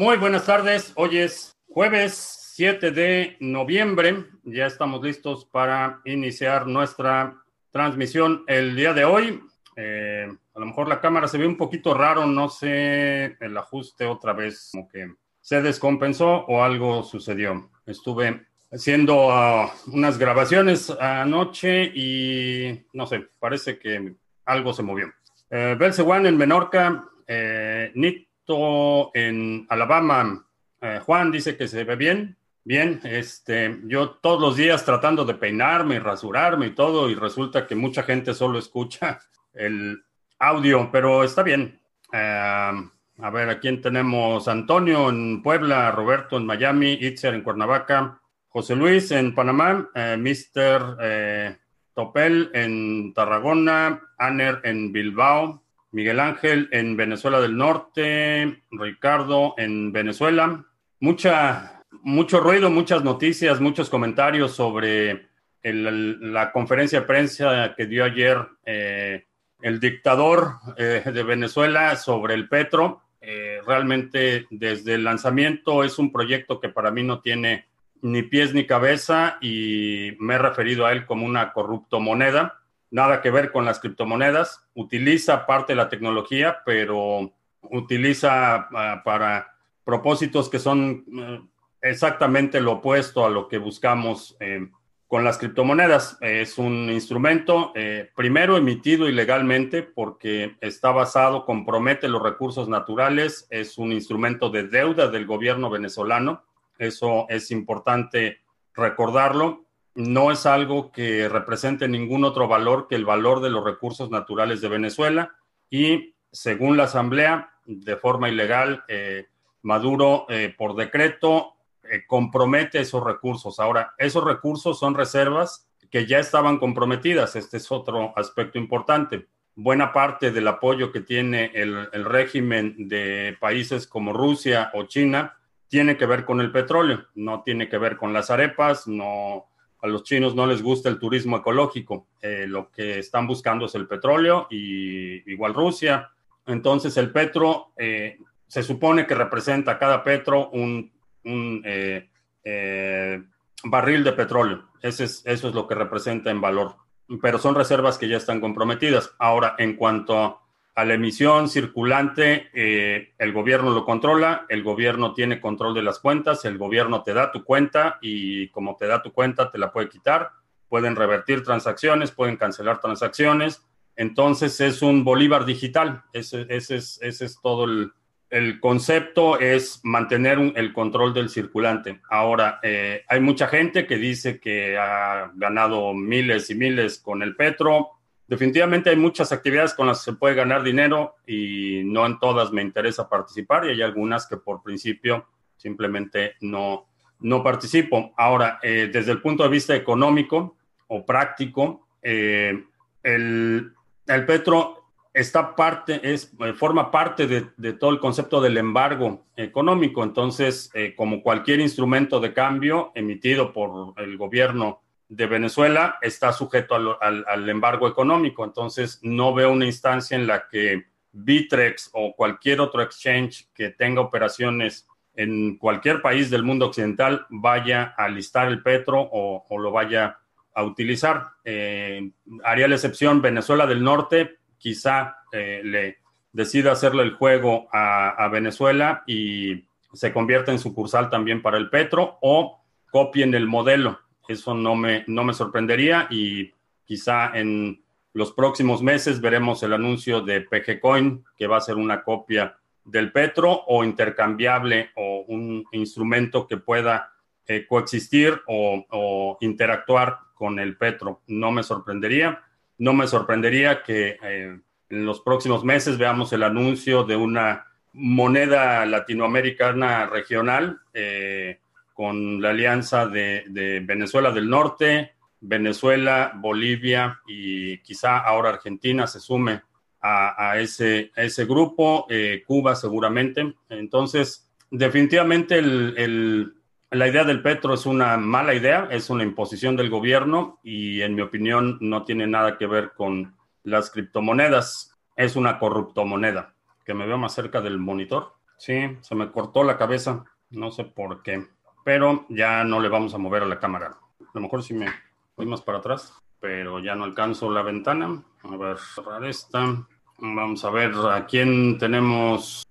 Muy buenas tardes. Hoy es jueves 7 de noviembre. Ya estamos listos para iniciar nuestra transmisión el día de hoy. Eh, a lo mejor la cámara se ve un poquito raro, no sé el ajuste otra vez, como que se descompensó o algo sucedió. Estuve haciendo uh, unas grabaciones anoche y no sé, parece que algo se movió. Eh, Belse One en Menorca, eh, Nick en Alabama. Eh, Juan dice que se ve bien. Bien, este, yo todos los días tratando de peinarme y rasurarme y todo, y resulta que mucha gente solo escucha el audio, pero está bien. Eh, a ver, ¿a quién tenemos? Antonio en Puebla, Roberto en Miami, Itzer en Cuernavaca, José Luis en Panamá, eh, Mr. Topel en Tarragona, Aner en Bilbao, Miguel Ángel en Venezuela del Norte, Ricardo en Venezuela. Mucha, mucho ruido, muchas noticias, muchos comentarios sobre la conferencia de prensa que dio ayer eh, el dictador eh, de Venezuela sobre el petro. Eh, realmente desde el lanzamiento es un proyecto que para mí no tiene ni pies ni cabeza y me he referido a él como una corrupto moneda nada que ver con las criptomonedas, utiliza parte de la tecnología, pero utiliza uh, para propósitos que son uh, exactamente lo opuesto a lo que buscamos eh, con las criptomonedas. Es un instrumento, eh, primero, emitido ilegalmente porque está basado, compromete los recursos naturales, es un instrumento de deuda del gobierno venezolano. Eso es importante recordarlo no es algo que represente ningún otro valor que el valor de los recursos naturales de Venezuela y según la Asamblea, de forma ilegal, eh, Maduro eh, por decreto eh, compromete esos recursos. Ahora, esos recursos son reservas que ya estaban comprometidas. Este es otro aspecto importante. Buena parte del apoyo que tiene el, el régimen de países como Rusia o China tiene que ver con el petróleo, no tiene que ver con las arepas, no, a los chinos no les gusta el turismo ecológico. Eh, lo que están buscando es el petróleo y igual Rusia. Entonces el petro eh, se supone que representa cada petro un, eh, barril de petróleo. Ese es, eso es lo que representa en valor. Pero son reservas que ya están comprometidas. Ahora, en cuanto a la emisión circulante, eh, el gobierno lo controla, el gobierno tiene control de las cuentas, el gobierno te da tu cuenta y como te da tu cuenta te la puede quitar, pueden revertir transacciones, pueden cancelar transacciones, entonces es un Bolívar digital, ese, es, todo el, el, concepto, es mantener el control del circulante. Ahora, eh, hay mucha gente que dice que ha ganado miles y miles con el Petro, definitivamente hay muchas actividades con las que se puede ganar dinero y no en todas me interesa participar y hay algunas que por principio simplemente no, no participo. Ahora, eh, desde el punto de vista económico o práctico, eh, el, el, petro está parte, es, eh, forma parte de, de, todo el concepto del embargo económico. Entonces, como cualquier instrumento de cambio emitido por el gobierno de Venezuela está sujeto al, embargo económico. Entonces, no veo una instancia en la que Bitrex o cualquier otro exchange que tenga operaciones en cualquier país del mundo occidental vaya a listar el petro o, lo vaya a utilizar. Eh, haría la excepción Venezuela del Norte, quizá eh, le decida hacerle el juego a, a Venezuela y se convierta en sucursal también para el petro o copien el modelo eso no me, no me sorprendería y quizá en los próximos meses veremos el anuncio de PG Coin, que va a ser una copia del Petro o intercambiable o un instrumento que pueda eh, coexistir o, interactuar con el Petro. No me sorprendería. No me sorprendería que eh, en los próximos meses veamos el anuncio de una moneda latinoamericana regional. Eh, con la alianza de, Venezuela del Norte, Venezuela, Bolivia y quizá ahora Argentina se sume a, ese, grupo, eh, Cuba seguramente. Entonces, definitivamente la idea del petro es una mala idea, es una imposición del gobierno y en mi opinión no tiene nada que ver con las criptomonedas, es una corruptomoneda. Que me veo más cerca del monitor. Sí, se me cortó la cabeza, no sé por qué, pero ya no le vamos a mover a la cámara. A lo mejor si me voy más para atrás, pero ya no alcanzo la ventana. A ver, cerrar esta. Vamos a ver a quién tenemos.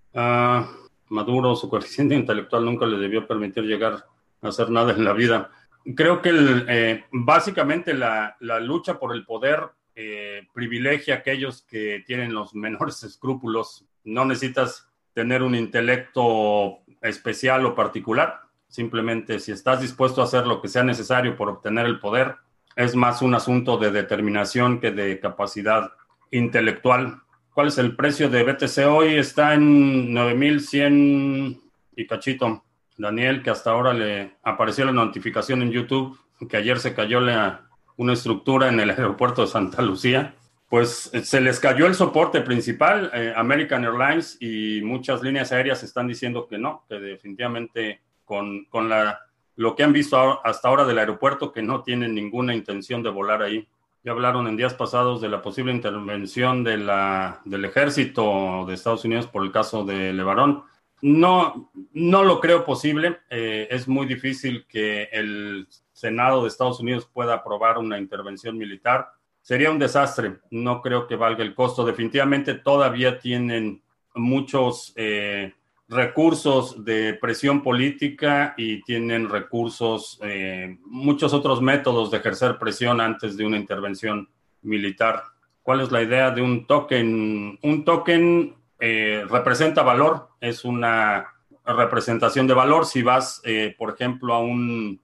Maduro, su coeficiente intelectual nunca le debió permitir llegar a hacer nada en la vida. Creo que eh, básicamente la, la, lucha por el poder eh, privilegia a aquellos que tienen los menores escrúpulos. No necesitas tener un intelecto especial o particular. Simplemente si estás dispuesto a hacer lo que sea necesario por obtener el poder, es más un asunto de determinación que de capacidad intelectual. ¿Cuál es el precio de BTC hoy? Está en 9100 y cachito. Daniel, que hasta ahora le apareció la notificación en YouTube que ayer se cayó la, una estructura en el aeropuerto de Santa Lucía. Pues eh, se les cayó el soporte principal. Eh, American Airlines y muchas líneas aéreas están diciendo que no, que definitivamente con, con la, lo que han visto hasta ahora del aeropuerto, que no tienen ninguna intención de volar ahí. Ya hablaron en días pasados de la posible intervención de la, del ejército de Estados Unidos por el caso de Levarón. No, no lo creo posible. Eh, es muy difícil que el Senado de Estados Unidos pueda aprobar una intervención militar. Sería un desastre. No creo que valga el costo. Definitivamente todavía tienen muchos eh, recursos de presión política y tienen recursos, eh, muchos otros métodos de ejercer presión antes de una intervención militar. ¿Cuál es la idea de un token? Un token eh, representa valor, es una representación de valor. Si vas, eh, por ejemplo, a un,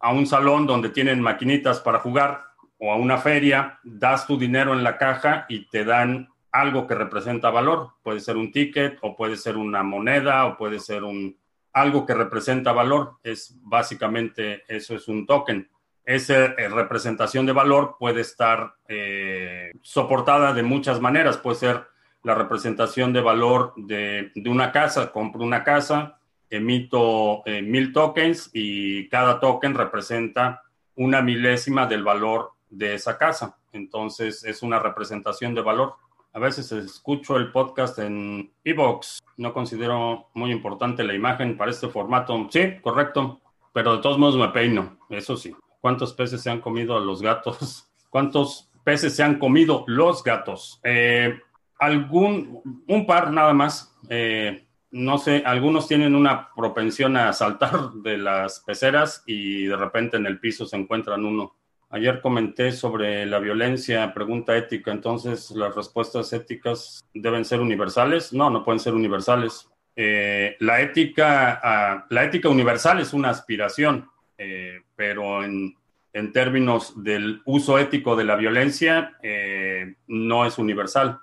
a un salón donde tienen maquinitas para jugar o a una feria, das tu dinero en la caja y te dan algo que representa valor. Puede ser un ticket o puede ser una moneda o puede ser un algo que representa valor. Es básicamente eso es un token. Esa eh, representación de valor puede estar eh, soportada de muchas maneras. Puede ser la representación de valor de, una casa. Compro una casa, emito eh, mil tokens y cada token representa una milésima del valor de esa casa. Entonces es una representación de valor. A veces escucho el podcast en Evox. No considero muy importante la imagen para este formato. Sí, correcto. Pero de todos modos me peino. Eso sí. ¿Cuántos peces se han comido los gatos? ¿Cuántos peces se han comido los gatos? Eh, algún, un par nada más. Eh, no sé, algunos tienen una propensión a saltar de las peceras y de repente en el piso se encuentran uno. Ayer comenté sobre la violencia, pregunta ética, entonces las respuestas éticas deben ser universales. No, no pueden ser universales. Eh, la, ética, ah, la ética universal es una aspiración, eh, pero en, en, términos del uso ético de la violencia, eh, no es universal.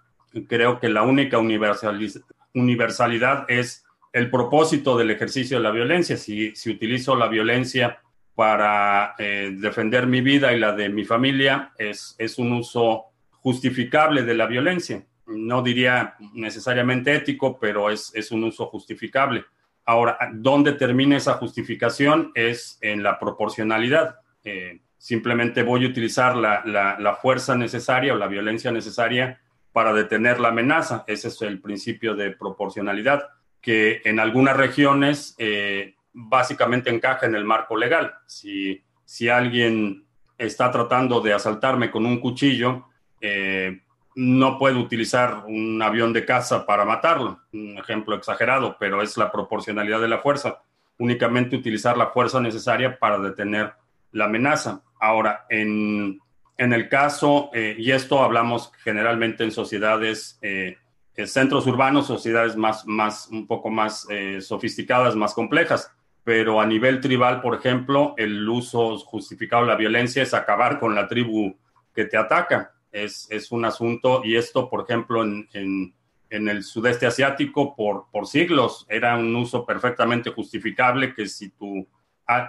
Creo que la única universalidad es el propósito del ejercicio de la violencia. Si, si utilizo la violencia para eh, defender mi vida y la de mi familia es, es un uso justificable de la violencia. No diría necesariamente ético, pero es, es un uso justificable. Ahora, ¿dónde termina esa justificación? Es en la proporcionalidad. Eh, simplemente voy a utilizar la, la, fuerza necesaria o la violencia necesaria para detener la amenaza. Ese es el principio de proporcionalidad, que en algunas regiones eh, básicamente encaja en el marco legal. Si, si alguien está tratando de asaltarme con un cuchillo, eh, no puedo utilizar un avión de caza para matarlo. Un ejemplo exagerado, pero es la proporcionalidad de la fuerza. Únicamente utilizar la fuerza necesaria para detener la amenaza. Ahora, en, en el caso, eh, y esto hablamos generalmente en sociedades, eh, centros urbanos, sociedades más, más, un poco más sofisticadas, más complejas pero a nivel tribal, por ejemplo, el uso justificado de la violencia es acabar con la tribu que te ataca. Es, es un asunto, y esto, por ejemplo, en, en, en, el sudeste asiático, por, por siglos, era un uso perfectamente justificable que si tu,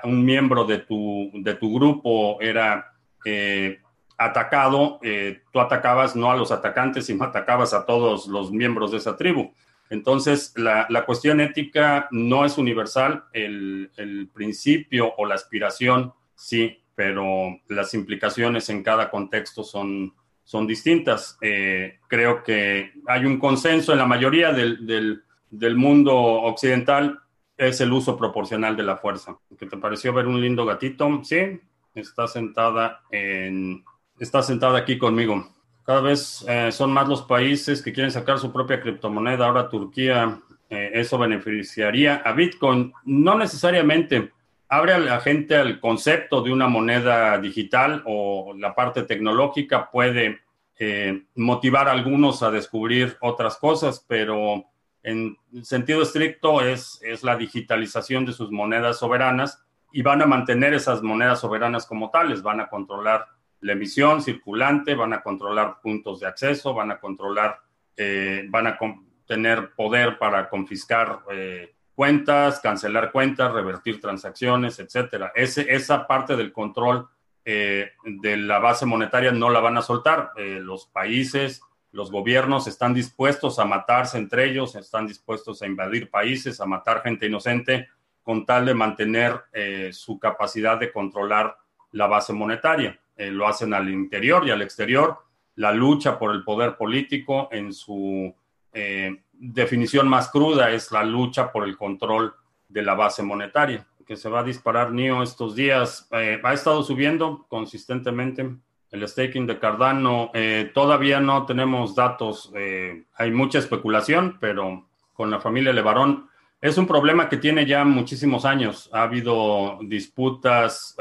un miembro de tu, de tu grupo era eh, atacado, eh, tú atacabas no a los atacantes, sino atacabas a todos los miembros de esa tribu. Entonces, la, cuestión ética no es universal, el, principio o la aspiración sí, pero las implicaciones en cada contexto son, son distintas. Eh, creo que hay un consenso en la mayoría del, del mundo occidental es el uso proporcional de la fuerza. ¿Qué te pareció ver un lindo gatito? Sí, está sentada en, está sentada aquí conmigo. Cada vez eh, son más los países que quieren sacar su propia criptomoneda. Ahora Turquía, eh, eso beneficiaría a Bitcoin. No necesariamente abre a la gente al concepto de una moneda digital o la parte tecnológica puede eh, motivar a algunos a descubrir otras cosas, pero en sentido estricto es, es la digitalización de sus monedas soberanas y van a mantener esas monedas soberanas como tales, van a controlar la emisión circulante, van a controlar puntos de acceso, van a controlar, eh, van a tener poder para confiscar eh, cuentas, cancelar cuentas, revertir transacciones, etcétera. Ese, esa parte del control eh, de la base monetaria no la van a soltar. los países, los gobiernos están dispuestos a matarse entre ellos, están dispuestos a invadir países, a matar gente inocente con tal de mantener su capacidad de controlar la base monetaria. Eh, lo hacen al interior y al exterior. La lucha por el poder político en su eh, definición más cruda es la lucha por el control de la base monetaria, que se va a disparar NIO estos días. Eh, ha estado subiendo consistentemente el staking de Cardano. todavía no tenemos datos, hay mucha especulación, pero con la familia Levarón es un problema que tiene ya muchísimos años. Ha habido disputas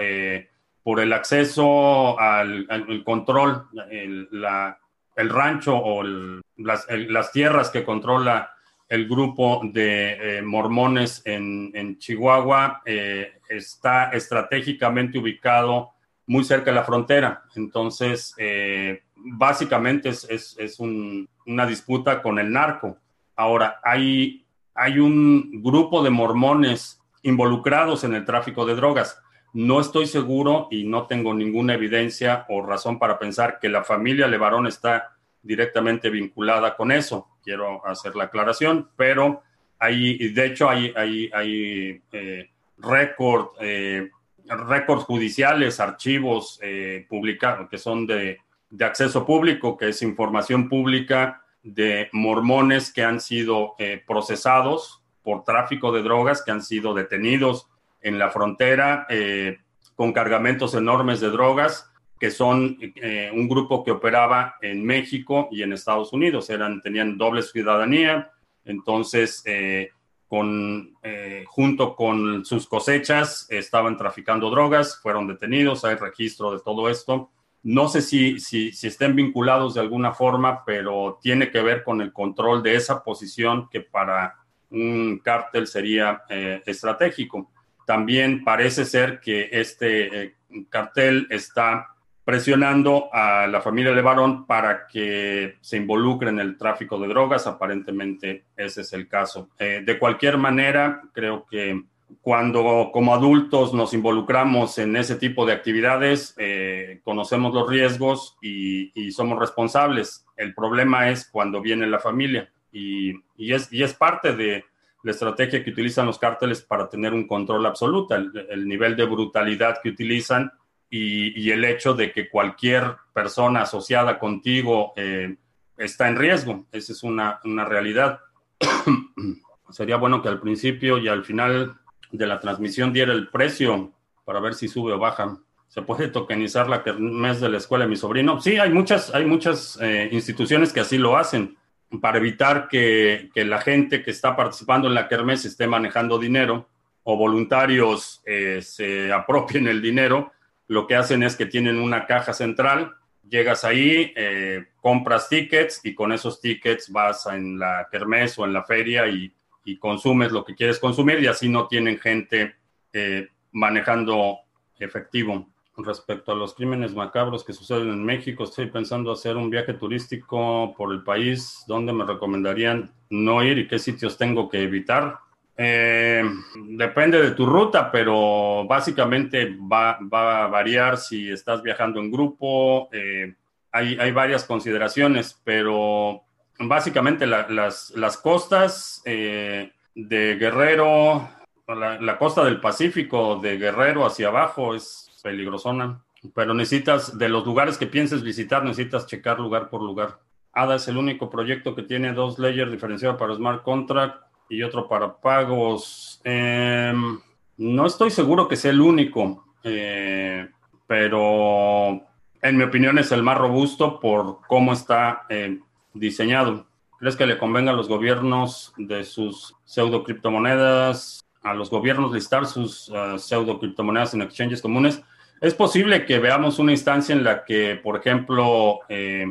por el acceso al, control, el, rancho o las, tierras que controla el grupo de eh, mormones en, Chihuahua eh, está estratégicamente ubicado muy cerca de la frontera. Entonces, eh, básicamente es, una disputa con el narco. Ahora, hay un grupo de mormones involucrados en el tráfico de drogas no estoy seguro y no tengo ninguna evidencia o razón para pensar que la familia Levarón está directamente vinculada con eso. Quiero hacer la aclaración, pero hay, de hecho, hay, hay, hay eh, récord, eh, récords judiciales, archivos eh, publicados que son de, de, acceso público, que es información pública de mormones que han sido procesados por tráfico de drogas, que han sido detenidos en la frontera eh, con cargamentos enormes de drogas, que son eh, un grupo que operaba en México y en Estados Unidos. Eran, tenían doble ciudadanía, entonces, eh, con, junto con sus cosechas, estaban traficando drogas, fueron detenidos, hay registro de todo esto. No sé si, si, si estén vinculados de alguna forma, pero tiene que ver con el control de esa posición que para un cártel sería estratégico. También parece ser que este eh, cartel está presionando a la familia de Barón para que se involucre en el tráfico de drogas. Aparentemente ese es el caso. Eh, de cualquier manera, creo que cuando como adultos nos involucramos en ese tipo de actividades, eh, conocemos los riesgos y, somos responsables. El problema es cuando viene la familia y es parte de la estrategia que utilizan los cárteles para tener un control absoluto, el, nivel de brutalidad que utilizan y, el hecho de que cualquier persona asociada contigo eh, está en riesgo. Esa es una, una realidad. Sería bueno que al principio y al final de la transmisión diera el precio para ver si sube o baja. ¿Se puede tokenizar la mes de la escuela de mi sobrino? Sí, hay muchas, hay muchas eh, instituciones que así lo hacen para evitar que, la gente que está participando en la kermés esté manejando dinero o voluntarios eh, se apropien el dinero, lo que hacen es que tienen una caja central, llegas ahí, eh, compras tickets y con esos tickets vas en la kermés o en la feria y, consumes lo que quieres consumir y así no tienen gente eh, manejando efectivo. Respecto a los crímenes macabros que suceden en México, estoy pensando hacer un viaje turístico por el país. ¿Dónde me recomendarían no ir y qué sitios tengo que evitar? Eh, depende de tu ruta, pero básicamente va, a variar si estás viajando en grupo. Eh, hay, varias consideraciones, pero básicamente las, las, costas eh, de Guerrero, la costa del Pacífico de Guerrero hacia abajo es peligrosona. Pero necesitas, de los lugares que pienses visitar, necesitas checar lugar por lugar. ADA es el único proyecto que tiene dos layers diferenciados para smart contract. y otro para pagos. Em, no estoy seguro que sea el único, eh, pero en mi opinión es el más robusto por cómo está eh, diseñado. ¿Crees que le convenga a los gobiernos de sus pseudo criptomonedas, a los gobiernos listar sus uh, pseudo criptomonedas en exchanges comunes? Es posible que veamos una instancia en la que, por ejemplo, eh,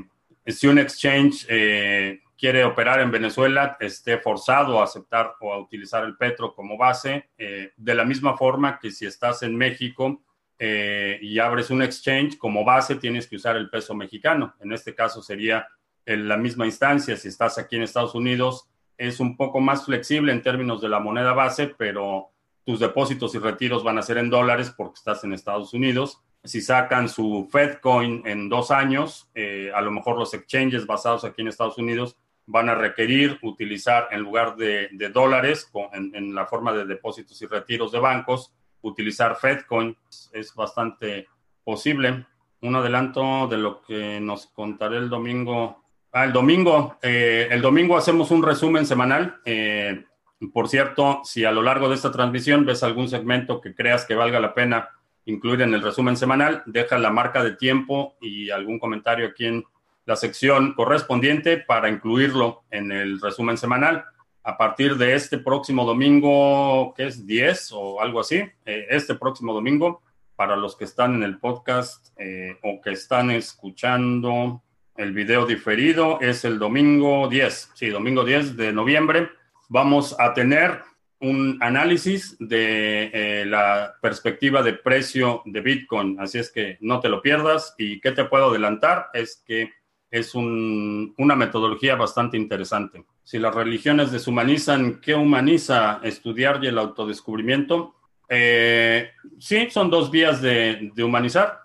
si un exchange eh, quiere operar en Venezuela, esté forzado a aceptar o a utilizar el petro como base, eh, de la misma forma que si estás en México y abres un exchange como base, tienes que usar el peso mexicano. En este caso sería en la misma instancia. Si estás aquí en Estados Unidos, es un poco más flexible en términos de la moneda base, pero tus depósitos y retiros van a ser en dólares porque estás en Estados Unidos. Si sacan su Fedcoin en dos años, eh, a lo mejor los exchanges basados aquí en Estados Unidos van a requerir utilizar en lugar de, dólares en, la forma de depósitos y retiros de bancos, utilizar Fedcoin. Es bastante posible. Un adelanto de lo que nos contaré el domingo. Ah, el domingo, eh, el domingo hacemos un resumen semanal. Eh, por cierto, si a lo largo de esta transmisión ves algún segmento que creas que valga la pena incluir en el resumen semanal, deja la marca de tiempo y algún comentario aquí en la sección correspondiente para incluirlo en el resumen semanal. A partir de este próximo domingo, que es 10 o algo así, eh, este próximo domingo, para los que están en el podcast eh, o que están escuchando el video diferido, es el domingo 10, sí, domingo 10 de noviembre vamos a tener un análisis de eh, la perspectiva de precio de Bitcoin. Así es que no te lo pierdas. ¿Y qué te puedo adelantar? Es que es una metodología bastante interesante. Si las religiones deshumanizan, ¿qué humaniza estudiar y el autodescubrimiento? Eh, sí, son dos vías de, humanizar,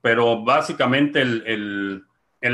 pero básicamente el,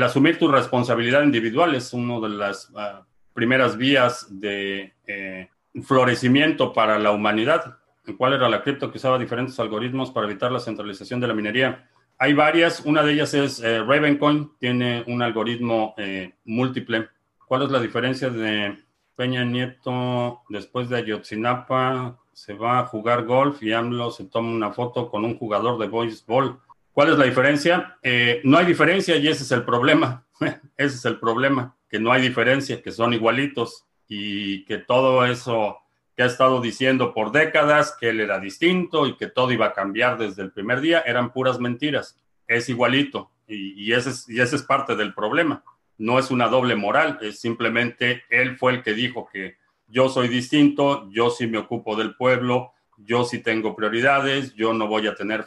asumir tu responsabilidad individual es uno de las... Ah, primeras vías de eh, florecimiento para la humanidad. ¿Cuál era la cripto que usaba diferentes algoritmos para evitar la centralización de la minería? Hay varias, una de ellas es eh, Ravencoin, tiene un algoritmo eh, múltiple. ¿Cuál es la diferencia de Peña Nieto después de Ayotzinapa? Se va a jugar golf y AMLO se toma una foto con un jugador de béisbol. ¿Cuál es la diferencia? no hay diferencia y ese es el problema. ese es el problema que no hay diferencia, que son igualitos y que todo eso que ha estado diciendo por décadas, que él era distinto y que todo iba a cambiar desde el primer día, eran puras mentiras. Es igualito y, ese, es, y ese es parte del problema. No es una doble moral, es simplemente él fue el que dijo que yo soy distinto, yo sí me ocupo del pueblo, yo sí tengo prioridades, yo no voy a tener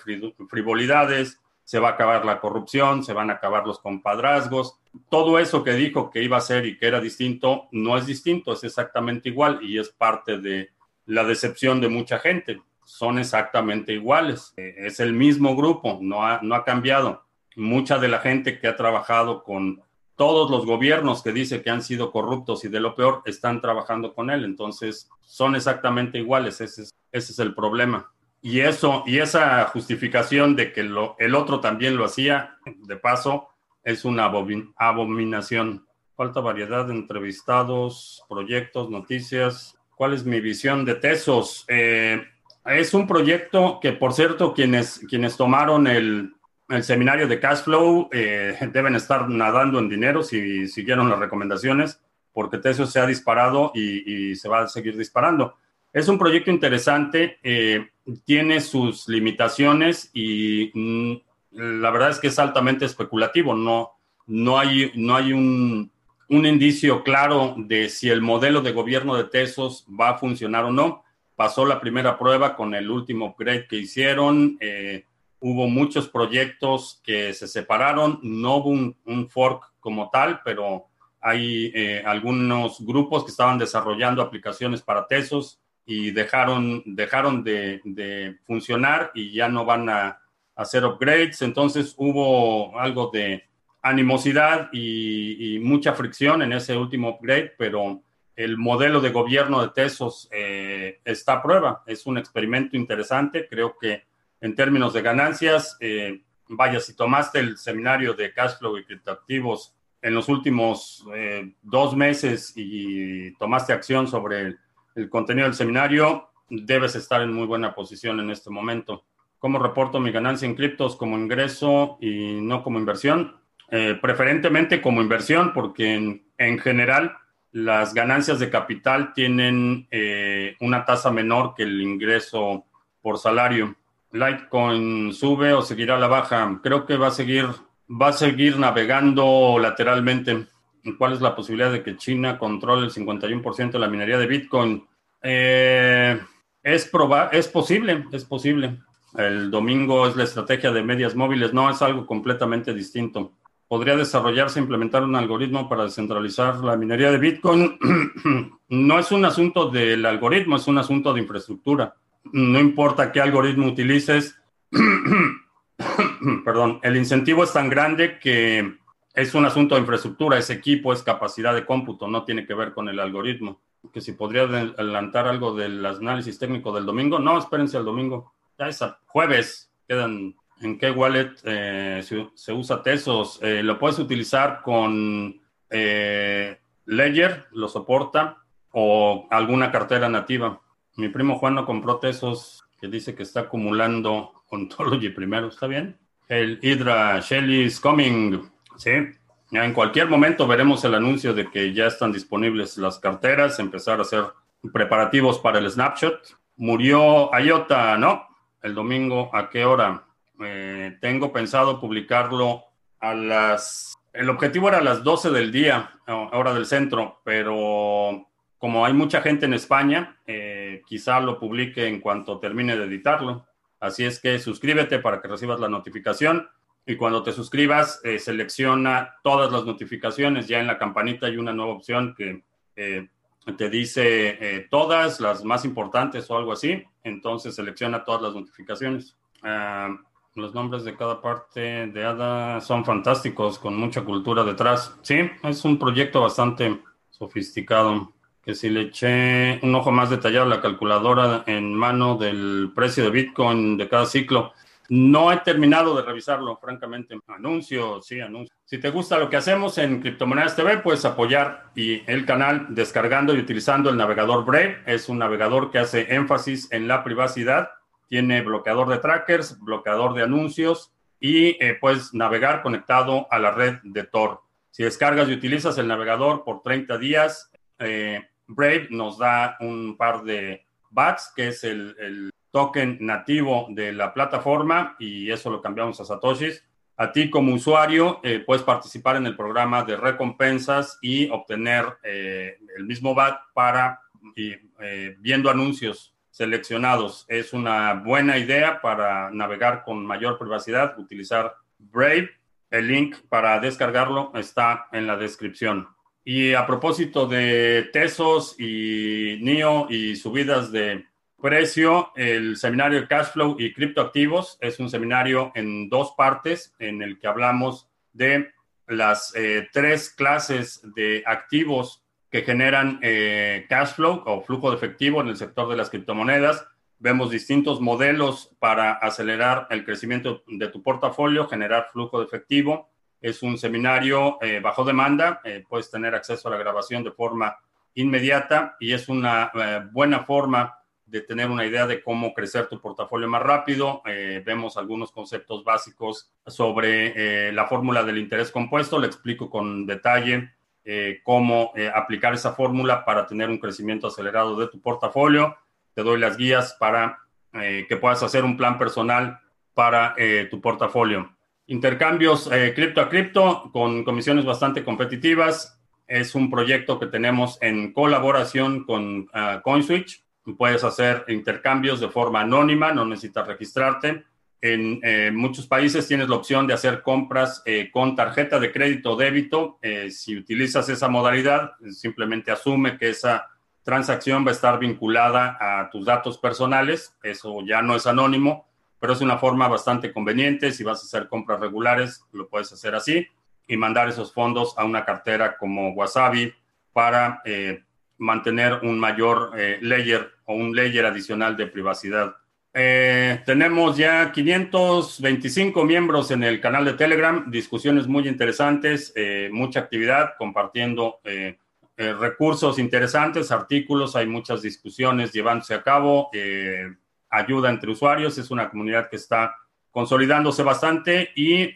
frivolidades, se va a acabar la corrupción, se van a acabar los compadrazgos. Todo eso que dijo que iba a ser y que era distinto, no es distinto, es exactamente igual y es parte de la decepción de mucha gente. Son exactamente iguales. Eh, es el mismo grupo, no ha, no ha cambiado. Mucha de la gente que ha trabajado con todos los gobiernos que dice que han sido corruptos y de lo peor están trabajando con él. Entonces, son exactamente iguales. Ese es, ese es el problema. Y eso, y esa justificación de que el otro también lo hacía, de paso, es una abominación. Falta variedad de entrevistados, proyectos, noticias. ¿Cuál es mi visión de Tesos? Eh, es un proyecto que, por cierto, quienes, quienes tomaron el, seminario de Cashflow eh, deben estar nadando en dinero si siguieron las recomendaciones, porque Tesos se ha disparado y se va a seguir disparando. Es un proyecto interesante. Eh, tiene sus limitaciones y mm, la verdad es que es altamente especulativo. No, no hay, no hay un, indicio claro de si el modelo de gobierno de Tesos va a funcionar o no. Pasó la primera prueba con el último upgrade que hicieron. Eh, hubo muchos proyectos que se separaron. No hubo un, fork como tal, pero hay eh, algunos grupos que estaban desarrollando aplicaciones para Tesos y dejaron, dejaron de, funcionar y ya no van a, hacer upgrades. Entonces hubo algo de animosidad y, mucha fricción en ese último upgrade, pero el modelo de gobierno de Tesos eh, está a prueba. Es un experimento interesante. Creo que en términos de ganancias, eh, vaya, si tomaste el seminario de Cashflow y criptoactivos en los últimos eh, dos meses y tomaste acción sobre el contenido del seminario, debes estar en muy buena posición en este momento. ¿Cómo reporto mi ganancia en criptos como ingreso y no como inversión? Eh, preferentemente como inversión, porque en, general las ganancias de capital tienen eh, una tasa menor que el ingreso por salario. Litecoin sube o seguirá a la baja. Creo que va a seguir, va a seguir navegando lateralmente. ¿Cuál es la posibilidad de que China controle el 51% de la minería de Bitcoin? Eh, es, es posible, es posible. El domingo es la estrategia de medias móviles. No, es algo completamente distinto. Podría desarrollarse, implementar un algoritmo para descentralizar la minería de Bitcoin. no es un asunto del algoritmo, es un asunto de infraestructura no importa qué algoritmo utilices, perdón, el incentivo es tan grande que es un asunto de infraestructura, ese equipo es capacidad de cómputo, no tiene que ver con el algoritmo. Que si podría adelantar algo del análisis técnico del domingo, no, espérense al domingo. Ya es jueves, quedan en qué wallet eh, se, usa Tesos. Eh, lo puedes utilizar con eh, Ledger, lo soporta, o alguna cartera nativa. Mi primo Juan no compró Tesos, que dice que está acumulando Ontology primero. ¿Está bien? El Hydra Shelly is coming. Sí. En cualquier momento veremos el anuncio de que ya están disponibles las carteras, empezar a hacer preparativos para el snapshot. Murió IOTA, ¿no? El domingo, ¿a qué hora? Eh, tengo pensado publicarlo a las... El objetivo era a las 12 del día, hora del centro, pero como hay mucha gente en España, eh, quizá lo publique en cuanto termine de editarlo. Así es que suscríbete para que recibas la notificación y cuando te suscribas eh, selecciona todas las notificaciones. Ya en la campanita hay una nueva opción que eh, te dice todas las más importantes o algo así. Entonces selecciona todas las notificaciones. Ah, los nombres de cada parte de ADA son fantásticos, con mucha cultura detrás. Sí, es un proyecto bastante sofisticado que si le eché un ojo más detallado a la calculadora en mano del precio de Bitcoin de cada ciclo. No he terminado de revisarlo, francamente. Anuncio, sí, anuncio. Si te gusta lo que hacemos en Criptomonedas TV, puedes apoyar y el canal descargando y utilizando el navegador Brave. Es un navegador que hace énfasis en la privacidad. Tiene bloqueador de trackers, bloqueador de anuncios y eh, puedes navegar conectado a la red de Tor. Si descargas y utilizas el navegador por 30 días, eh, Brave nos da un par de BATs, que es el, token nativo de la plataforma, y eso lo cambiamos a Satoshis. A ti como usuario eh, puedes participar en el programa de recompensas y obtener eh, el mismo BAT para eh, viendo anuncios seleccionados. Es una buena idea para navegar con mayor privacidad, utilizar Brave. El link para descargarlo está en la descripción. Y a propósito de Tesos y NIO y subidas de precio, el seminario Cashflow y Criptoactivos es un seminario en dos partes en el que hablamos de las eh, tres clases de activos que generan eh, cash flow o flujo de efectivo en el sector de las criptomonedas. Vemos distintos modelos para acelerar el crecimiento de tu portafolio, generar flujo de efectivo es un seminario eh, bajo demanda, eh, puedes tener acceso a la grabación de forma inmediata y es una buena forma de tener una idea de cómo crecer tu portafolio más rápido. vemos algunos conceptos básicos sobre la fórmula del interés compuesto. Le explico con detalle cómo aplicar esa fórmula para tener un crecimiento acelerado de tu portafolio. Te doy las guías para que puedas hacer un plan personal para tu portafolio. Intercambios eh, cripto a cripto con comisiones bastante competitivas. Es un proyecto que tenemos en colaboración con uh, CoinSwitch. Puedes hacer intercambios de forma anónima, no necesitas registrarte. En eh, muchos países tienes la opción de hacer compras eh, con tarjeta de crédito o débito. si utilizas esa modalidad, simplemente asume que esa transacción va a estar vinculada a tus datos personales. Eso ya no es anónimo pero es una forma bastante conveniente. Si vas a hacer compras regulares, lo puedes hacer así y mandar esos fondos a una cartera como Wasabi para eh, mantener un mayor eh, layer o un layer adicional de privacidad. Eh, tenemos ya 525 miembros en el canal de Telegram, discusiones muy interesantes, mucha actividad, compartiendo recursos interesantes, artículos, hay muchas discusiones llevándose a cabo, ayuda entre usuarios, es una comunidad que está consolidándose bastante y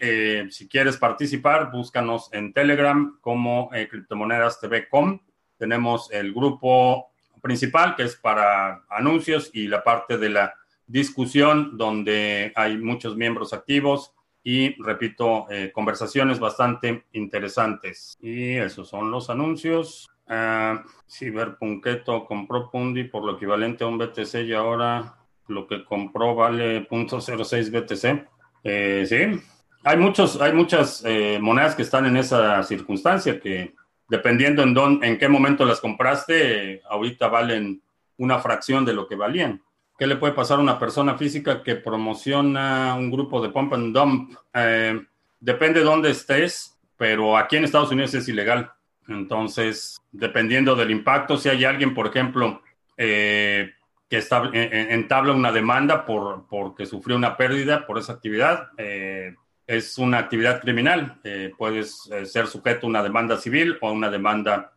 si quieres participar, búscanos en Telegram como Criptomonedas TV.com. Tenemos el grupo principal que es para anuncios y la parte de la discusión donde hay muchos miembros activos y, repito, eh, conversaciones bastante interesantes. Y esos son los anuncios. Uh, Ciberpunketo compró Pundi por lo equivalente a un BTC y ahora lo que compró vale .06 BTC. Eh, sí, hay, muchos, hay muchas eh, monedas que están en esa circunstancia que dependiendo en, dónde, en qué momento las compraste, ahorita valen una fracción de lo que valían. ¿Qué le puede pasar a una persona física que promociona un grupo de pump and dump? Eh, depende de dónde estés, pero aquí en Estados Unidos es ilegal. Entonces, dependiendo del impacto, si hay alguien, por ejemplo, eh, que está, entabla una demanda por, porque sufrió una pérdida por esa actividad, eh, es una actividad criminal. puedes ser sujeto a una demanda civil o a una demanda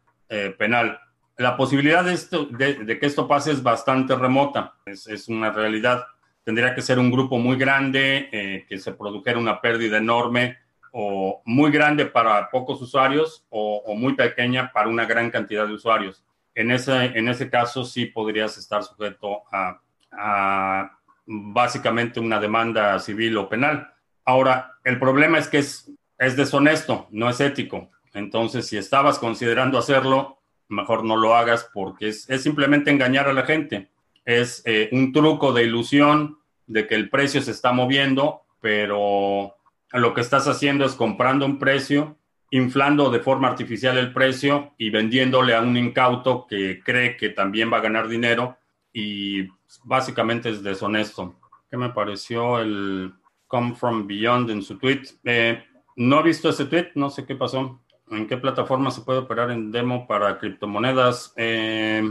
penal la posibilidad de, esto, de, que esto pase es bastante remota, es, una realidad. Tendría que ser un grupo muy grande, eh, que se produjera una pérdida enorme o muy grande para pocos usuarios o, muy pequeña para una gran cantidad de usuarios. En ese, en ese caso sí podrías estar sujeto a, a básicamente una demanda civil o penal. Ahora, el problema es que es, es deshonesto, no es ético. Entonces, si estabas considerando hacerlo, mejor no lo hagas porque es, simplemente engañar a la gente. Es eh, un truco de ilusión de que el precio se está moviendo, pero lo que estás haciendo es comprando un precio, inflando de forma artificial el precio y vendiéndole a un incauto que cree que también va a ganar dinero y básicamente es deshonesto. ¿Qué me pareció el Come From Beyond en su tweet? Eh, no he visto ese tweet, no sé qué pasó. ¿En qué plataforma se puede operar en demo para criptomonedas? Eh,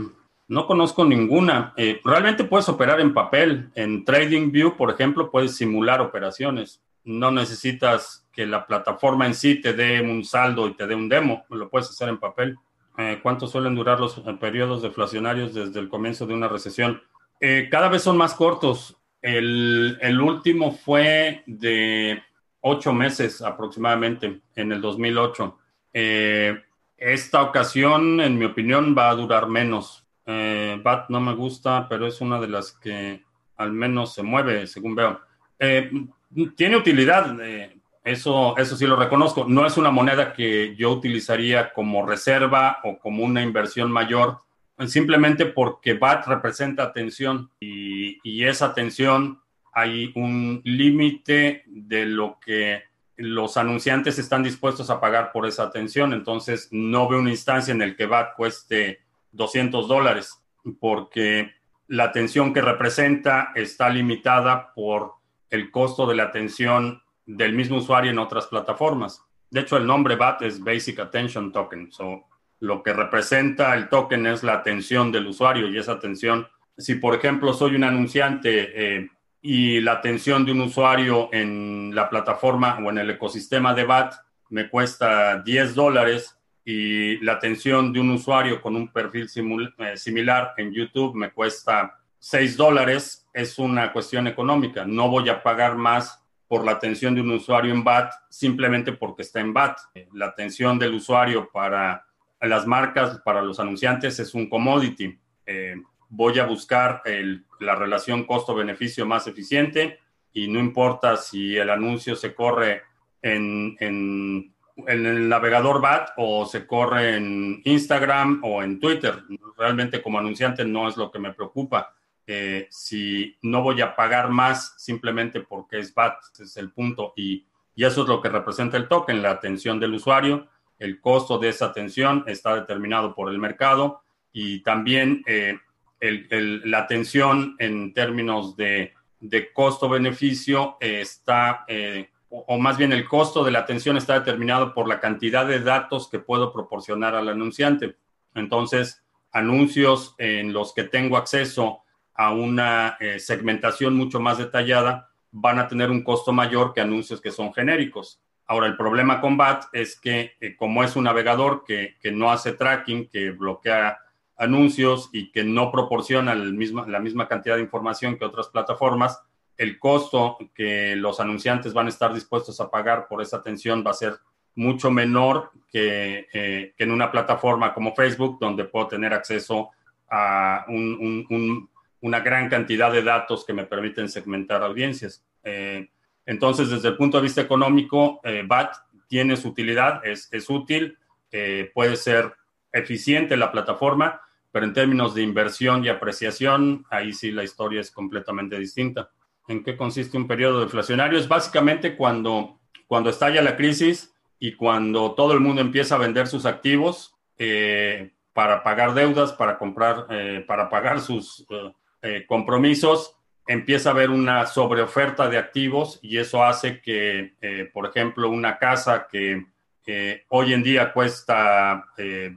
no conozco ninguna. Eh, realmente puedes operar en papel. En TradingView, por ejemplo, puedes simular operaciones. No necesitas que la plataforma en sí te dé un saldo y te dé un demo. Lo puedes hacer en papel. Eh, ¿Cuánto suelen durar los periodos deflacionarios desde el comienzo de una recesión? cada vez son más cortos. El, último fue de ocho meses aproximadamente, en el 2008. Eh, esta ocasión, en mi opinión, va a durar menos. Eh, BAT no me gusta, pero es una de las que al menos se mueve, según veo. Eh, tiene utilidad, eso, eso sí lo reconozco. No es una moneda que yo utilizaría como reserva o como una inversión mayor, simplemente porque BAT representa atención y, y esa atención hay un límite de lo que los anunciantes están dispuestos a pagar por esa atención. Entonces, no veo una instancia en la que VAT cueste 200 dólares, porque la atención que representa está limitada por el costo de la atención del mismo usuario en otras plataformas. De hecho, el nombre BAT es Basic Attention Token. So, lo que representa el token es la atención del usuario y esa atención, si por ejemplo soy un anunciante, eh, y la atención de un usuario en la plataforma o en el ecosistema de BAT me cuesta 10 dólares y la atención de un usuario con un perfil eh, similar en YouTube me cuesta 6 dólares, es una cuestión económica. No voy a pagar más por la atención de un usuario en BAT simplemente porque está en BAT. La atención del usuario para las marcas, para los anunciantes, es un commodity. Eh, voy a buscar la relación costo-beneficio más eficiente y no importa si el anuncio se corre en, el navegador BAT o se corre en Instagram o en Twitter. Realmente como anunciante no es lo que me preocupa. Eh, si no voy a pagar más simplemente porque es BAT, es el punto. Y, y eso es lo que representa el token, la atención del usuario. El costo de esa atención está determinado por el mercado y también eh, la atención en términos de, costo-beneficio está, eh, o, más bien el costo de la atención está determinado por la cantidad de datos que puedo proporcionar al anunciante. Entonces, anuncios en los que tengo acceso a una eh, segmentación mucho más detallada van a tener un costo mayor que anuncios que son genéricos. Ahora, el problema con BAT es que eh, como es un navegador que, no hace tracking, que bloquea anuncios y que no proporciona la misma cantidad de información que otras plataformas, el costo que los anunciantes van a estar dispuestos a pagar por esa atención va a ser mucho menor que, eh, en una plataforma como Facebook, donde puedo tener acceso a una gran cantidad de datos que me permiten segmentar audiencias. Eh, entonces, desde el punto de vista económico, eh, BAT tiene su utilidad, es, es útil, puede ser eficiente la plataforma, pero en términos de inversión y apreciación, ahí sí la historia es completamente distinta. ¿En qué consiste un periodo deflacionario? Es básicamente cuando, cuando estalla la crisis y cuando todo el mundo empieza a vender sus activos eh, para pagar deudas, para comprar, eh, para pagar sus eh, compromisos, empieza a haber una sobreoferta de activos y eso hace que, por ejemplo, una casa que hoy en día cuesta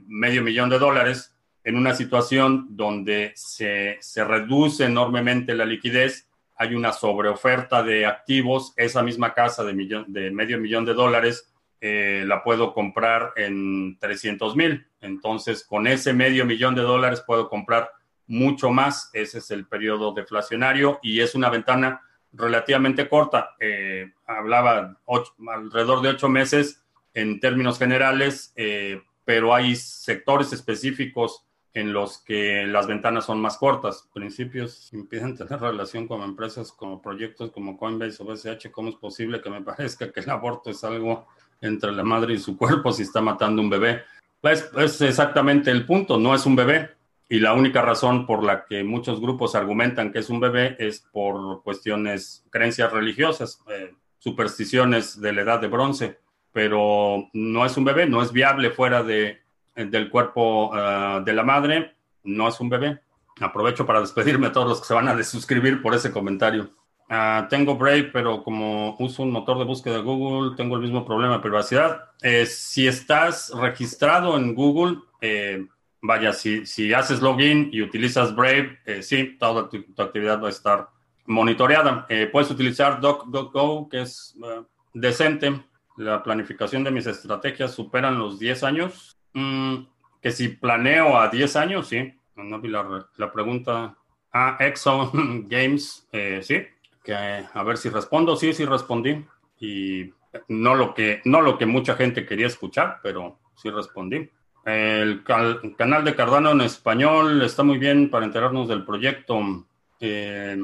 medio millón de dólares, en una situación donde se, se reduce enormemente la liquidez, hay una sobreoferta de activos, esa misma casa de, de medio millón de dólares eh, la puedo comprar en 300 mil. Entonces, con ese medio millón de dólares puedo comprar mucho más. Ese es el periodo deflacionario y es una ventana relativamente corta. Eh, hablaba alrededor de ocho meses en términos generales, eh, pero hay sectores específicos en los que las ventanas son más cortas. Principios a tener relación con empresas como proyectos como Coinbase o BCH. ¿Cómo es posible que me parezca que el aborto es algo entre la madre y su cuerpo si está matando un bebé? Pues es exactamente el punto, no es un bebé. Y la única razón por la que muchos grupos argumentan que es un bebé es por cuestiones, creencias religiosas, eh, supersticiones de la edad de bronce. Pero no es un bebé, no es viable fuera de del cuerpo ah, de la madre, no es un bebé. Aprovecho para despedirme a todos los que se van a desuscribir por ese comentario. Ah, tengo Brave, pero como uso un motor de búsqueda de Google, tengo el mismo problema de privacidad. Eh, si estás registrado en Google, eh, vaya, si, si, haces login y utilizas Brave, eh, sí, toda tu, actividad va a estar monitoreada. puedes utilizar DocGo, que es decente. La planificación de mis estrategias superan los 10 años. Mm, que si planeo a 10 años, sí. No vi la, la pregunta. Ah, Exxon Games, eh, sí. Que, a ver si respondo. Sí, sí respondí. Y no lo, que, no lo que mucha gente quería escuchar, pero sí respondí. El, canal de Cardano en español está muy bien para enterarnos del proyecto. Eh,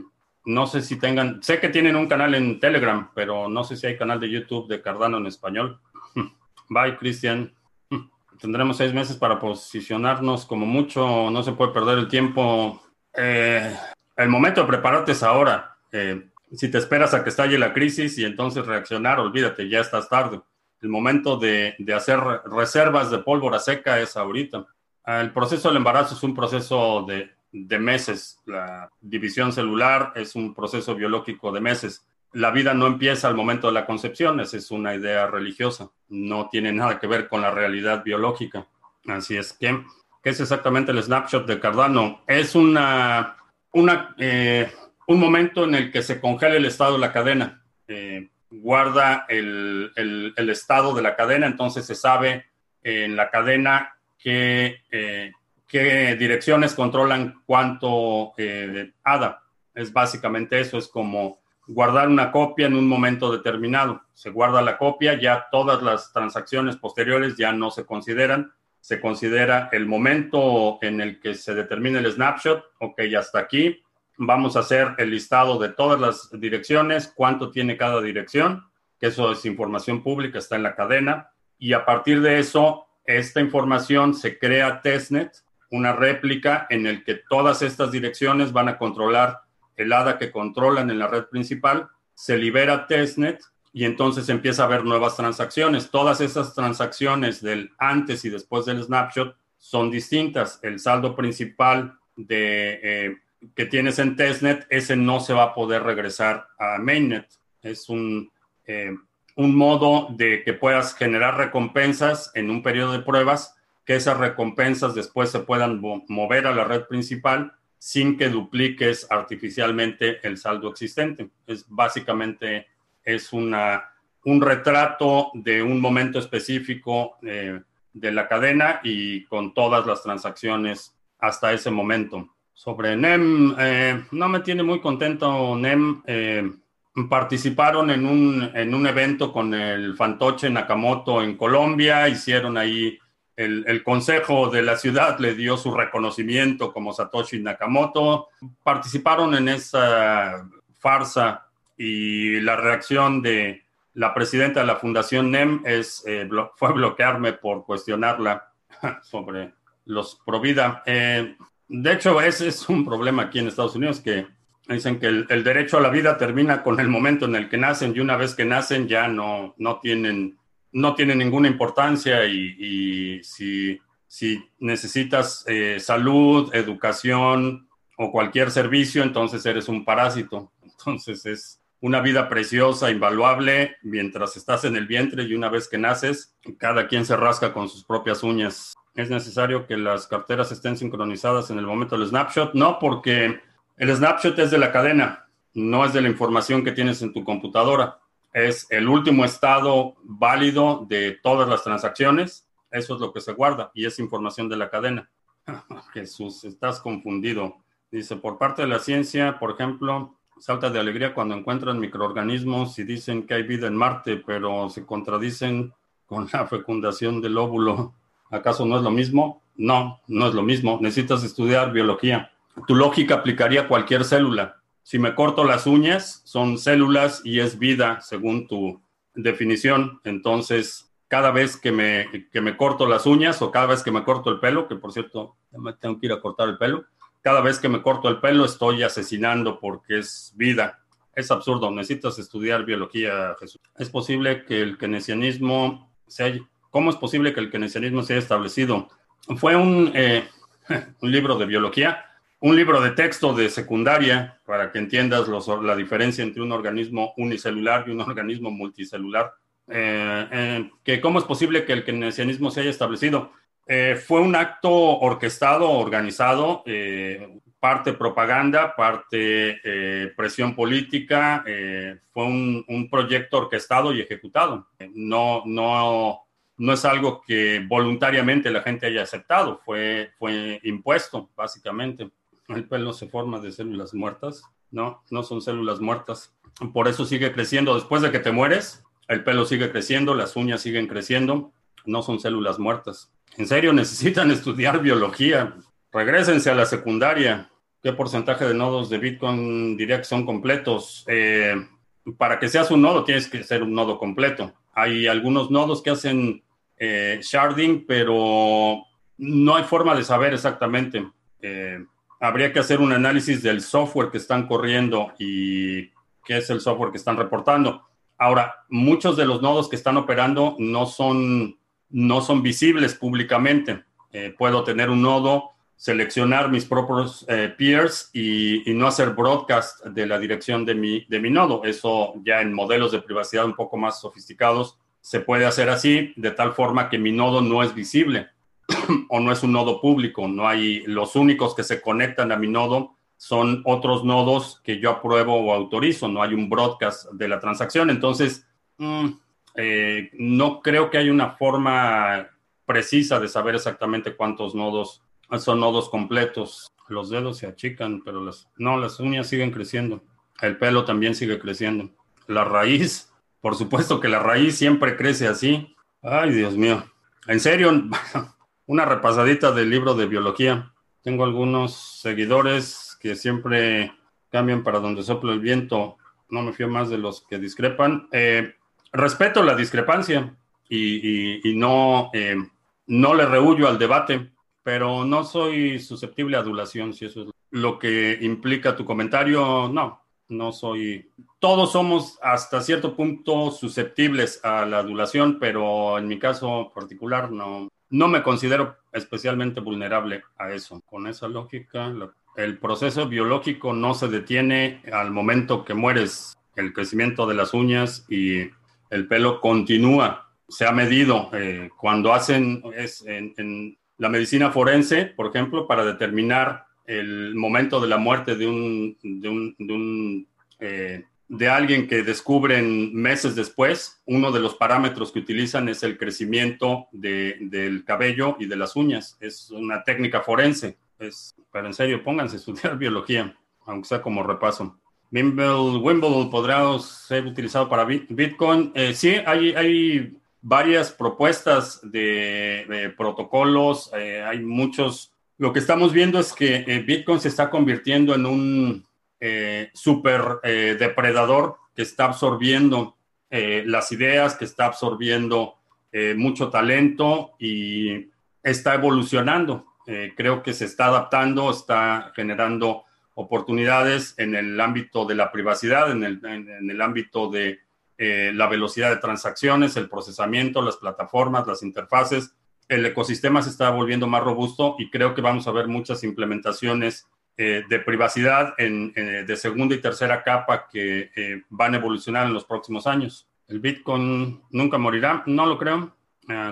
no sé si tengan, sé que tienen un canal en Telegram, pero no sé si hay canal de YouTube de Cardano en español. Bye, Cristian tendremos seis meses para posicionarnos como mucho, no se puede perder el tiempo. Eh, el momento de prepararte es ahora. Eh, si te esperas a que estalle la crisis y entonces reaccionar, olvídate, ya estás tarde. El momento de, hacer reservas de pólvora seca es ahorita. El proceso del embarazo es un proceso de, de meses. La división celular es un proceso biológico de meses la vida no empieza al momento de la concepción, esa es una idea religiosa, no tiene nada que ver con la realidad biológica. Así es que, ¿qué es exactamente el snapshot de Cardano? Es una, una, eh, un momento en el que se congela el estado de la cadena, eh, guarda el, estado de la cadena, entonces se sabe en la cadena qué, eh, qué direcciones controlan cuánto ADA. Es básicamente eso, es como guardar una copia en un momento determinado. Se guarda la copia, ya todas las transacciones posteriores ya no se consideran. Se considera el momento en el que se determina el snapshot. Ok, hasta aquí. Vamos a hacer el listado de todas las direcciones, cuánto tiene cada dirección, que eso es información pública, está en la cadena. Y a partir de eso, esta información se crea testnet, una réplica en el que todas estas direcciones van a controlar el ADA que controlan en la red principal, se libera testnet y entonces empieza a haber nuevas transacciones. Todas esas transacciones del antes y después del snapshot son distintas. El saldo principal de, eh, que tienes en testnet, ese no se va a poder regresar a mainnet. Es un, eh, un modo de que puedas generar recompensas en un periodo de pruebas, que esas recompensas después se puedan mover a la red principal sin que dupliques artificialmente el saldo existente. Es básicamente es una un retrato de un momento específico eh, de la cadena y con todas las transacciones hasta ese momento. Sobre NEM, eh, no me tiene muy contento NEM. Eh, participaron en un, en un evento con el fantoche Nakamoto en Colombia, hicieron ahí, el, consejo de la ciudad le dio su reconocimiento como Satoshi Nakamoto, participaron en esa farsa y la reacción de la presidenta de la Fundación NEM es, eh, fue bloquearme por cuestionarla sobre los Provida. De hecho, ese es un problema aquí en Estados Unidos que dicen que el, derecho a la vida termina con el momento en el que nacen y una vez que nacen ya no, no, tienen, no ninguna importancia y, si, si, necesitas eh, salud, educación o cualquier servicio, entonces eres un parásito. Entonces es, una vida preciosa, invaluable, mientras estás en el vientre y una vez que naces, cada quien se rasca con sus propias uñas. Es necesario que las carteras estén sincronizadas en el momento del snapshot. No, porque el snapshot es de la cadena, no es de la información que tienes en tu computadora. Es el último estado válido de todas las transacciones. Eso es lo que se guarda y es información de la cadena. Jesús, estás confundido. Dice, por parte de la ciencia, por ejemplo, salta de alegría cuando encuentran microorganismos y dicen que hay vida en Marte, pero se contradicen con la fecundación del óvulo. ¿Acaso no es lo mismo? No, no es lo mismo. Necesitas estudiar biología. Tu lógica aplicaría cualquier célula. Si me corto las uñas, son células y es vida, según tu definición. Entonces, cada vez que me, que me corto las uñas o cada vez que me corto el pelo, que por cierto, me tengo que ir a cortar el pelo, cada vez que me corto el pelo estoy asesinando porque es vida. Es absurdo, necesitas estudiar biología, Jesús. Es posible que el keynesianismo se haya, ¿Cómo es posible que el keynesianismo se haya establecido? Fue un, eh, un libro de biología, un libro de texto de secundaria, para que entiendas la diferencia entre un organismo unicelular y un organismo multicelular. Eh, eh, que ¿Cómo es posible que el keynesianismo se haya establecido? Eh, fue un acto orquestado, organizado, eh, parte propaganda, parte eh, presión política, fue un, proyecto orquestado y ejecutado. No, no, no es algo que voluntariamente la gente haya aceptado, fue, fue impuesto, básicamente. El pelo se forma de células muertas, no, no son células muertas. Por eso sigue creciendo. Después de que te mueres, el pelo sigue creciendo, las uñas siguen creciendo, no son células muertas. En serio, necesitan estudiar biología. Regrésense a la secundaria. ¿Qué porcentaje de nodos de Bitcoin diría que son completos? Eh, para que seas un nodo, tienes que ser un nodo completo. Hay algunos nodos que hacen eh, sharding, pero no hay forma de saber exactamente. Eh, habría que hacer un análisis del software que están corriendo y qué es el software que están reportando. Ahora, muchos de los nodos que están operando no son no son visibles públicamente. Eh, puedo tener un nodo, seleccionar mis propios eh, peers y, no hacer broadcast de la dirección de mi, de mi nodo. Eso ya en modelos de privacidad un poco más sofisticados se puede hacer así, de tal forma que mi nodo no es visible o no es un nodo público. No hay los únicos que se conectan a mi nodo son otros nodos que yo apruebo o autorizo. No hay un broadcast de la transacción. Entonces, mm, eh, no creo que haya una forma precisa de saber exactamente cuántos nodos son nodos completos. Los dedos se achican, pero las, no, las uñas siguen creciendo. El pelo también sigue creciendo. La raíz, por supuesto que la raíz siempre crece así. Ay, Dios mío. En serio, una repasadita del libro de biología. Tengo algunos seguidores que siempre cambian para donde sopla el viento. No me fío más de los que discrepan. Eh, respeto la discrepancia y, no, eh, no le rehuyo al debate, pero no soy susceptible a adulación, si eso es lo que implica tu comentario. No, no soy. Todos somos hasta cierto punto susceptibles a la adulación, pero en mi caso particular no, no me considero especialmente vulnerable a eso. Con esa lógica, el proceso biológico no se detiene al momento que mueres. El crecimiento de las uñas y el pelo continúa. Se ha medido eh, cuando hacen es, en, la medicina forense, por ejemplo, para determinar el momento de la muerte de un, de un, de un, eh, de alguien que descubren meses después, uno de los parámetros que utilizan es el crecimiento del cabello y de las uñas. Es una técnica forense. Es, pero en serio, pónganse a estudiar biología, aunque sea como repaso. Wimble, Wimble podrá ser utilizado para Bitcoin. Eh, sí, hay, hay varias propuestas de, protocolos, eh, hay muchos. Lo que estamos viendo es que eh, Bitcoin se está convirtiendo en un super depredador que está absorbiendo las ideas, que está absorbiendo mucho talento y está evolucionando. creo que se está adaptando, está generando oportunidades en el ámbito de la privacidad, en el, ámbito de eh, la velocidad de transacciones, el procesamiento, las plataformas, las interfaces. El ecosistema se está volviendo más robusto y creo que vamos a ver muchas implementaciones eh, de privacidad en, eh, de segunda y tercera capa que van a evolucionar en los próximos años. ¿El Bitcoin nunca morirá? No lo creo.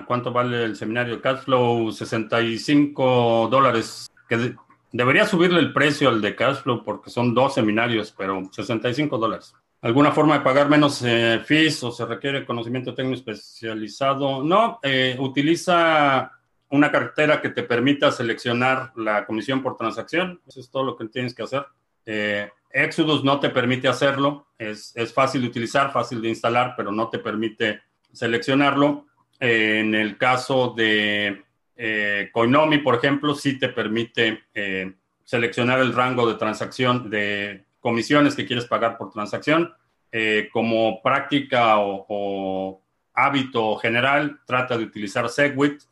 ¿Cuánto vale el seminario de Cashflow? 65 dólares. Que Debería subirle el precio al de Cashflow porque son dos seminarios, pero 65 dólares. ¿Alguna forma de pagar menos eh, fees o se requiere conocimiento técnico especializado? No, eh, utiliza una cartera que te permita seleccionar la comisión por transacción. Eso es todo lo que tienes que hacer. Eh, Exodus no te permite hacerlo. Es, es, fácil de utilizar, fácil de instalar, pero no te permite seleccionarlo. en el caso de eh, Coinomi, por ejemplo, sí te permite eh, seleccionar el rango de transacción de comisiones que quieres pagar por transacción. Eh, como práctica o, hábito general, trata de utilizar Segwit,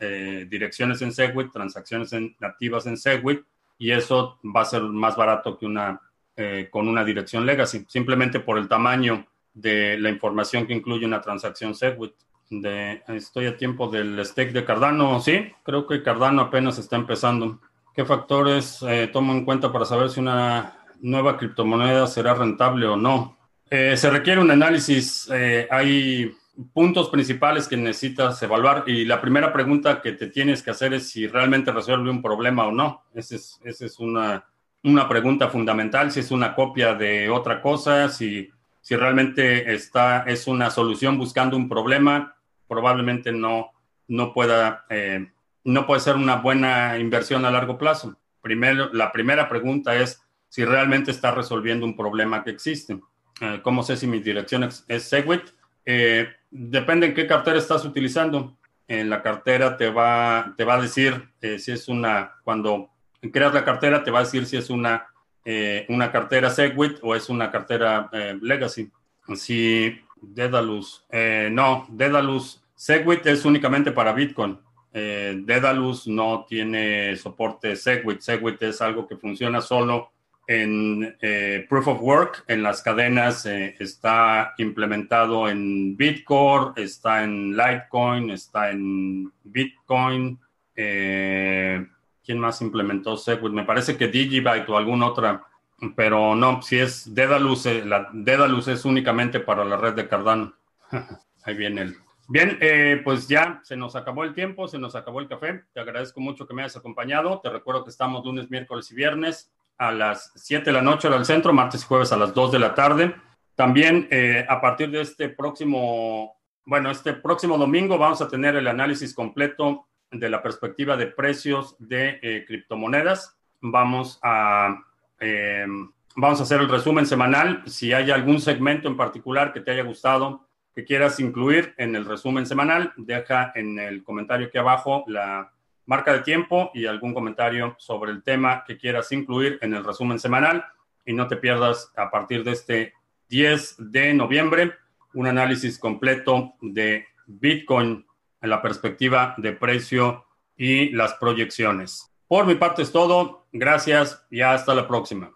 direcciones en Segwit, transacciones nativas en Segwit, y eso va a ser más barato que una con una dirección legacy, simplemente por el tamaño de la información que incluye una transacción Segwit de estoy a tiempo del stake de Cardano. Sí, creo que Cardano apenas está empezando. ¿Qué factores eh, tomo en cuenta para saber si una nueva criptomoneda será rentable o no? Eh, se requiere un análisis. Eh, hay puntos principales que necesitas evaluar y la primera pregunta que te tienes que hacer es si realmente resuelve un problema o no. Esa es, esa es una, una pregunta fundamental. Si es una copia de otra cosa, si, si realmente está, es una solución buscando un problema probablemente no, no, pueda, eh, no puede ser una buena inversión a largo plazo. Primero, la primera pregunta es si realmente está resolviendo un problema que existe. Eh, ¿Cómo sé si mi dirección es, Segwit? Eh, depende en qué cartera estás utilizando. En la cartera te va, te va a decir si es una, cuando creas la cartera, te va a decir si es una, una cartera Segwit o es una cartera Legacy. Si Dedalus. Eh, no, Dedalus. Segwit es únicamente para Bitcoin. Eh, Dedalus no tiene soporte Segwit. Segwit es algo que funciona solo en eh, Proof of Work, en las cadenas. está implementado en Bitcore, está en Litecoin, está en Bitcoin. ¿Quién más implementó Segwit? Me parece que Digibyte o alguna otra pero no, si es Dedalus, eh, la Dedalus es únicamente para la red de Cardano. Ahí viene el. Bien, eh, pues ya se nos acabó el tiempo, se nos acabó el café. Te agradezco mucho que me hayas acompañado. Te recuerdo que estamos lunes, miércoles y viernes a las 7 de la noche al centro, martes y jueves a las 2 de la tarde. También eh, a partir de este próximo, bueno, este próximo domingo vamos a tener el análisis completo de la perspectiva de precios de criptomonedas. Vamos a eh, vamos a hacer el resumen semanal. Si hay algún segmento en particular que te haya gustado, que quieras incluir en el resumen semanal, deja en el comentario aquí abajo la marca de tiempo y algún comentario sobre el tema que quieras incluir en el resumen semanal. Y no te pierdas a partir de este 10 de noviembre un análisis completo de Bitcoin en la perspectiva de precio y las proyecciones. Por mi parte es todo. Gracias y hasta la próxima.